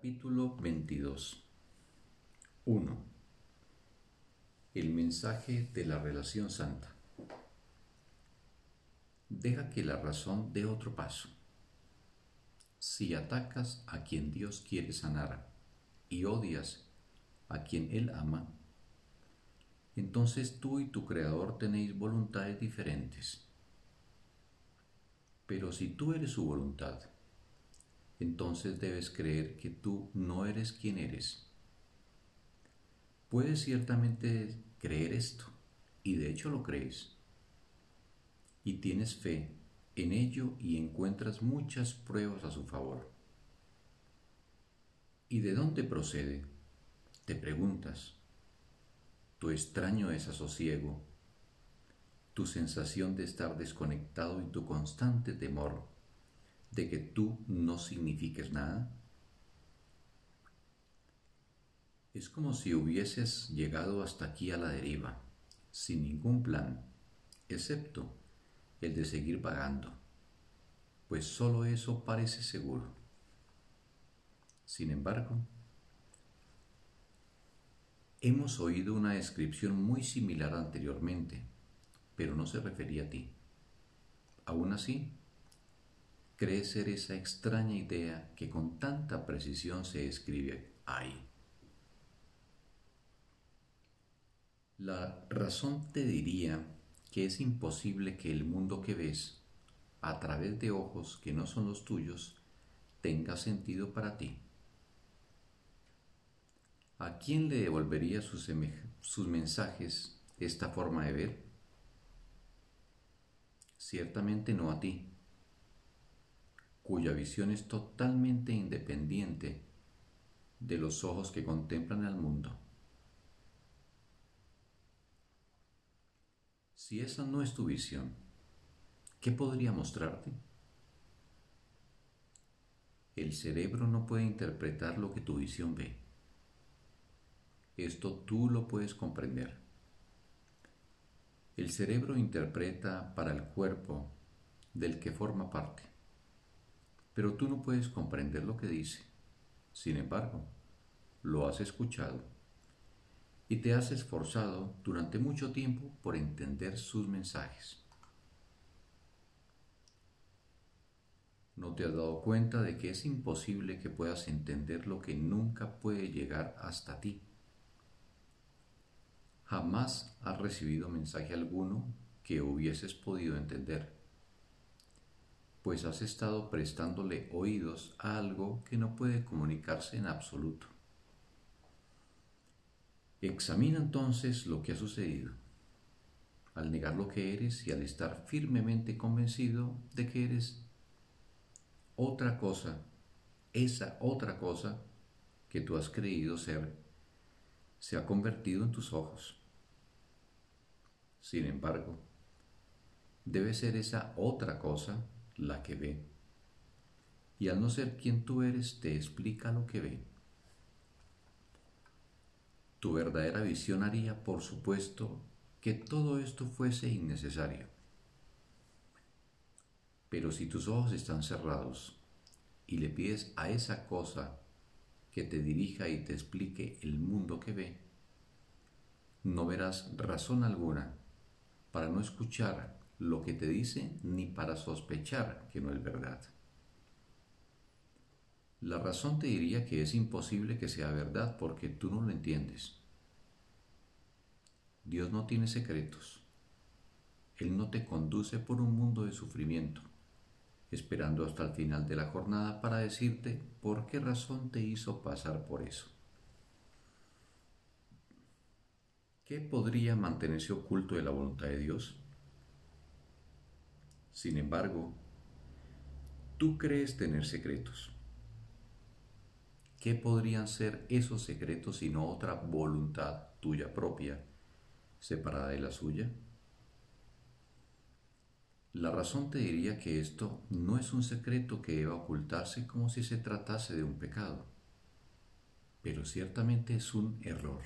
Capítulo 22 1. El mensaje de la relación santa. Deja que la razón dé otro paso. Si atacas a quien Dios quiere sanar y odias a quien Él ama, entonces tú y tu Creador tenéis voluntades diferentes. Pero si tú eres su voluntad, entonces debes creer que tú no eres quien eres. Puedes ciertamente creer esto, y de hecho lo crees, y tienes fe en ello y encuentras muchas pruebas a su favor. ¿Y de dónde procede? Te preguntas. Tu extraño desasosiego, tu sensación de estar desconectado y tu constante temor de que tú no signifiques nada? Es como si hubieses llegado hasta aquí a la deriva, sin ningún plan, excepto el de seguir vagando, pues solo eso parece seguro. Sin embargo, hemos oído una descripción muy similar anteriormente, pero no se refería a ti. Aún así, cree ser esa extraña idea que con tanta precisión se escribe ahí. La razón te diría que es imposible que el mundo que ves, a través de ojos que no son los tuyos, tenga sentido para ti. ¿A quién le devolvería sus, sus mensajes esta forma de ver? Ciertamente no a ti cuya visión es totalmente independiente de los ojos que contemplan al mundo. Si esa no es tu visión, ¿qué podría mostrarte? El cerebro no puede interpretar lo que tu visión ve. Esto tú lo puedes comprender. El cerebro interpreta para el cuerpo del que forma parte pero tú no puedes comprender lo que dice. Sin embargo, lo has escuchado y te has esforzado durante mucho tiempo por entender sus mensajes. ¿No te has dado cuenta de que es imposible que puedas entender lo que nunca puede llegar hasta ti? Jamás has recibido mensaje alguno que hubieses podido entender pues has estado prestándole oídos a algo que no puede comunicarse en absoluto. Examina entonces lo que ha sucedido, al negar lo que eres y al estar firmemente convencido de que eres otra cosa, esa otra cosa que tú has creído ser, se ha convertido en tus ojos. Sin embargo, debe ser esa otra cosa la que ve. Y al no ser quien tú eres, te explica lo que ve. Tu verdadera visión haría, por supuesto, que todo esto fuese innecesario. Pero si tus ojos están cerrados y le pides a esa cosa que te dirija y te explique el mundo que ve, no verás razón alguna para no escuchar lo que te dice ni para sospechar que no es verdad. La razón te diría que es imposible que sea verdad porque tú no lo entiendes. Dios no tiene secretos. Él no te conduce por un mundo de sufrimiento, esperando hasta el final de la jornada para decirte por qué razón te hizo pasar por eso. ¿Qué podría mantenerse oculto de la voluntad de Dios? Sin embargo, tú crees tener secretos. ¿Qué podrían ser esos secretos sino otra voluntad tuya propia, separada de la suya? La razón te diría que esto no es un secreto que deba ocultarse como si se tratase de un pecado, pero ciertamente es un error.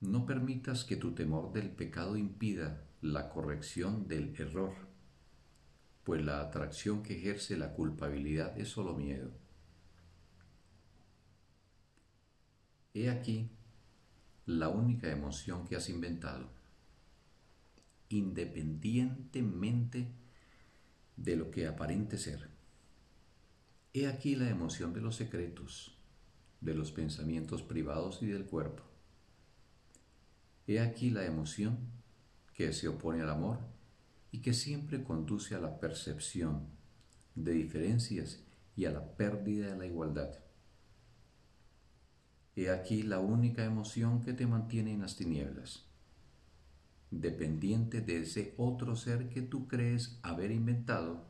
No permitas que tu temor del pecado impida la corrección del error, pues la atracción que ejerce la culpabilidad es solo miedo. He aquí la única emoción que has inventado, independientemente de lo que aparente ser. He aquí la emoción de los secretos, de los pensamientos privados y del cuerpo. He aquí la emoción que se opone al amor y que siempre conduce a la percepción de diferencias y a la pérdida de la igualdad. He aquí la única emoción que te mantiene en las tinieblas, dependiente de ese otro ser que tú crees haber inventado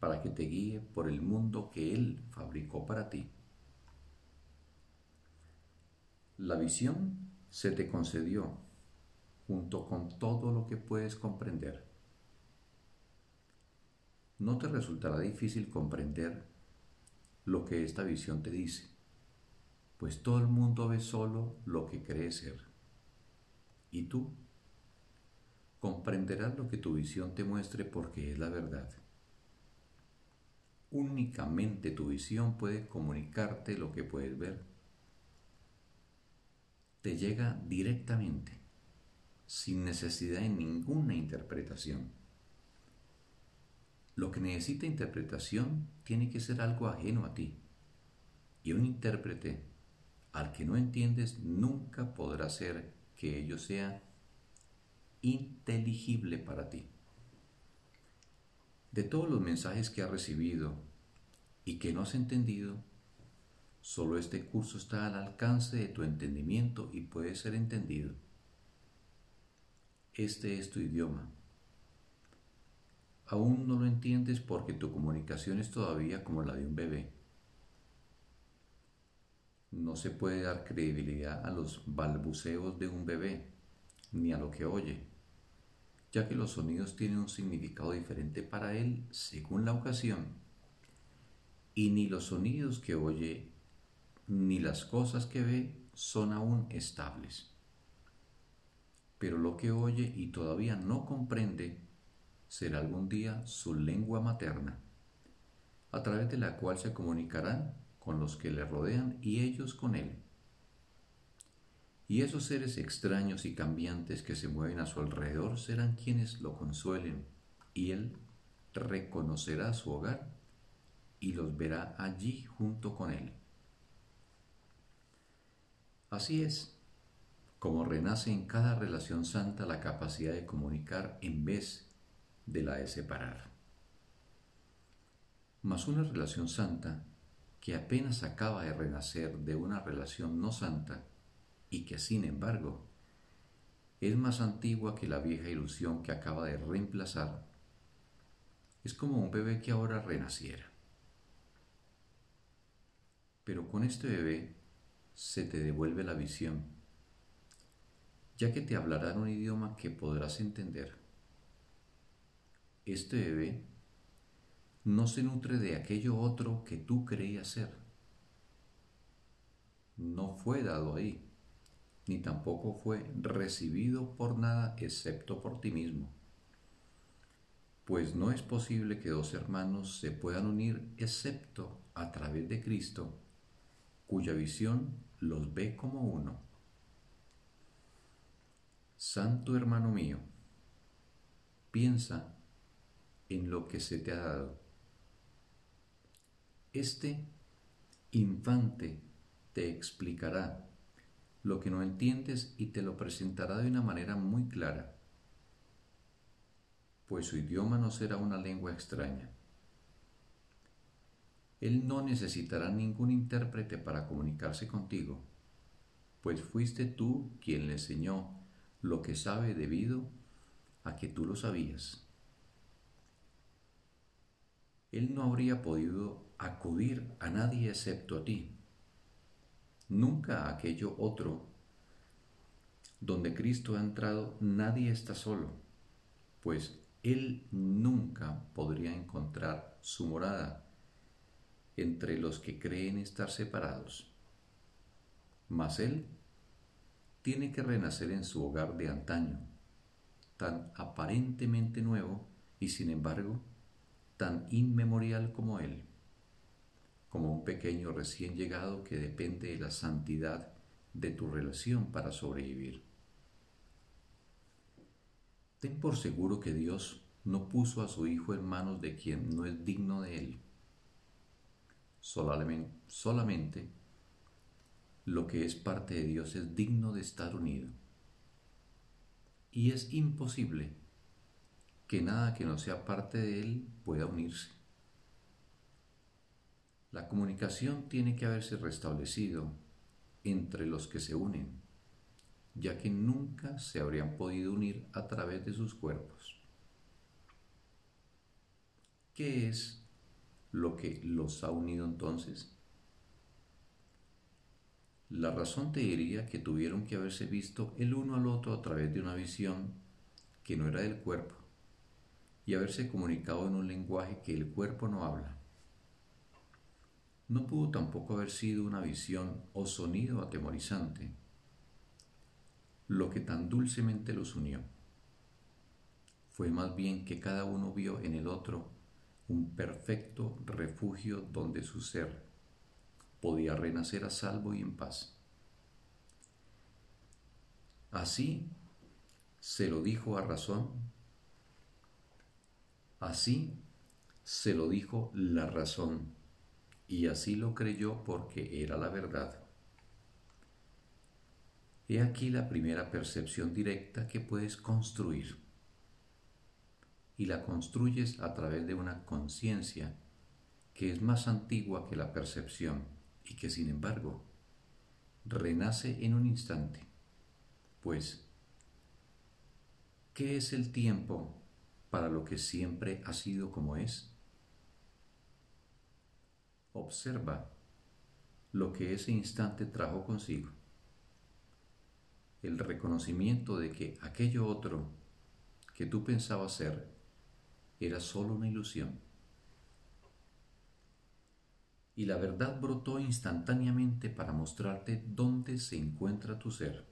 para que te guíe por el mundo que Él fabricó para ti. La visión se te concedió junto con todo lo que puedes comprender. No te resultará difícil comprender lo que esta visión te dice pues todo el mundo ve solo lo que cree ser. Y tú comprenderás lo que tu visión te muestre porque es la verdad. Únicamente tu visión puede comunicarte lo que puedes ver. Te llega directamente, sin necesidad de ninguna interpretación. Lo que necesita interpretación tiene que ser algo ajeno a ti. Y un intérprete al que no entiendes nunca podrá ser que ello sea inteligible para ti. De todos los mensajes que has recibido y que no has entendido, solo este curso está al alcance de tu entendimiento y puede ser entendido. Este es tu idioma. Aún no lo entiendes porque tu comunicación es todavía como la de un bebé no se puede dar credibilidad a los balbuceos de un bebé, ni a lo que oye, ya que los sonidos tienen un significado diferente para él según la ocasión, y ni los sonidos que oye ni las cosas que ve son aún estables. Pero lo que oye y todavía no comprende será algún día su lengua materna, a través de la cual se comunicarán con los que le rodean y ellos con él. Y esos seres extraños y cambiantes que se mueven a su alrededor serán quienes lo consuelen, y él reconocerá su hogar y los verá allí junto con él. Así es, como renace en cada relación santa la capacidad de comunicar en vez de la de separar. Mas una relación santa que apenas acaba de renacer de una relación no santa y que sin embargo es más antigua que la vieja ilusión que acaba de reemplazar, es como un bebé que ahora renaciera. Pero con este bebé se te devuelve la visión, ya que te hablará un idioma que podrás entender. Este bebé no se nutre de aquello otro que tú creías ser. No fue dado ahí, ni tampoco fue recibido por nada excepto por ti mismo. Pues no es posible que dos hermanos se puedan unir excepto a través de Cristo, cuya visión los ve como uno. Santo hermano mío, piensa en lo que se te ha dado este infante te explicará lo que no entiendes y te lo presentará de una manera muy clara, pues su idioma no será una lengua extraña. Él no necesitará ningún intérprete para comunicarse contigo, pues fuiste tú quien le enseñó lo que sabe debido a que tú lo sabías. Él no habría podido acudir a nadie excepto a ti, nunca a aquello otro. Donde Cristo ha entrado, nadie está solo, pues Él nunca podría encontrar su morada entre los que creen estar separados. Mas Él tiene que renacer en su hogar de antaño, tan aparentemente nuevo y sin embargo tan inmemorial como Él como un pequeño recién llegado que depende de la santidad de tu relación para sobrevivir. Ten por seguro que Dios no puso a su Hijo en manos de quien no es digno de él. Solamente, lo que es parte de Dios es digno de estar unido. Y es imposible que nada que no sea parte de Él pueda unirse. La comunicación tiene que haberse restablecido entre los que se unen, ya que nunca se habrían podido unir a través de sus cuerpos. ¿Qué es lo que los ha unido entonces? La razón te diría que tuvieron que haberse visto el uno al otro a través de una visión que no era del cuerpo y haberse comunicado en un lenguaje que el cuerpo no habla. No pudo tampoco haber sido una visión o sonido atemorizante lo que tan dulcemente los unió. Fue más bien que cada uno vio en el otro un perfecto refugio donde su ser podía renacer a salvo y en paz. Así se lo dijo a razón, así se lo dijo la razón, y así lo creyó porque era la verdad. He aquí la primera percepción directa que puedes construir y la construyes a través de una conciencia que es más antigua que la percepción y que sin embargo renace en un instante. Pues, ¿qué es el tiempo para lo que siempre ha sido como es? Observa lo que ese instante trajo consigo. El reconocimiento de que aquello otro que tú pensabas ser era solo una ilusión. Y la verdad brotó instantáneamente para mostrarte dónde se encuentra tu ser.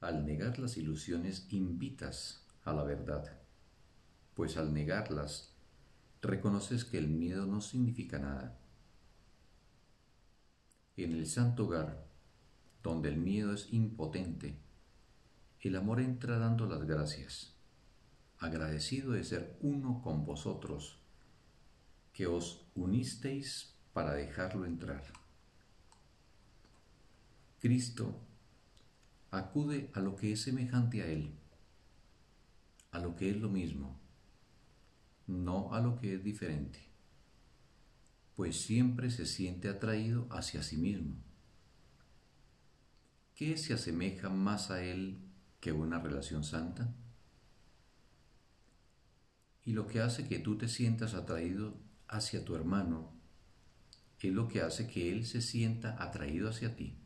Al negar las ilusiones invitas a la verdad, pues al negarlas reconoces que el miedo no significa nada. En el santo hogar, donde el miedo es impotente, el amor entra dando las gracias agradecido de ser uno con vosotros, que os unisteis para dejarlo entrar. Cristo acude a lo que es semejante a Él, a lo que es lo mismo, no a lo que es diferente, pues siempre se siente atraído hacia sí mismo. ¿Qué se asemeja más a Él que una relación santa? Y lo que hace que tú te sientas atraído hacia tu hermano es lo que hace que él se sienta atraído hacia ti.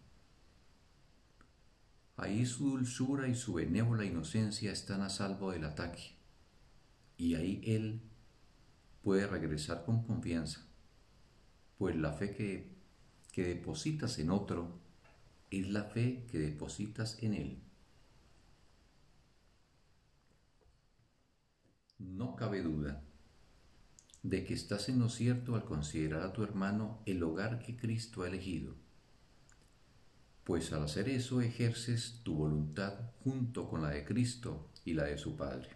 Ahí su dulzura y su benévola inocencia están a salvo del ataque. Y ahí él puede regresar con confianza, pues la fe que, que depositas en otro es la fe que depositas en él. No cabe duda de que estás en lo cierto al considerar a tu hermano el hogar que Cristo ha elegido, pues al hacer eso ejerces tu voluntad junto con la de Cristo y la de su Padre.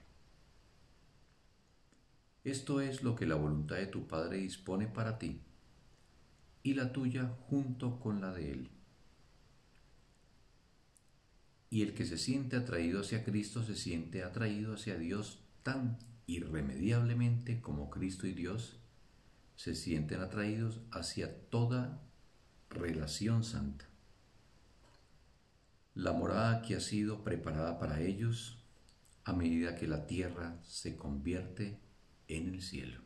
Esto es lo que la voluntad de tu Padre dispone para ti y la tuya junto con la de Él. Y el que se siente atraído hacia Cristo se siente atraído hacia Dios tan irremediablemente como Cristo y Dios se sienten atraídos hacia toda relación santa. La morada que ha sido preparada para ellos a medida que la tierra se convierte en el cielo.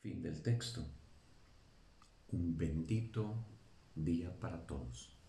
Fin del texto. Un bendito día para todos.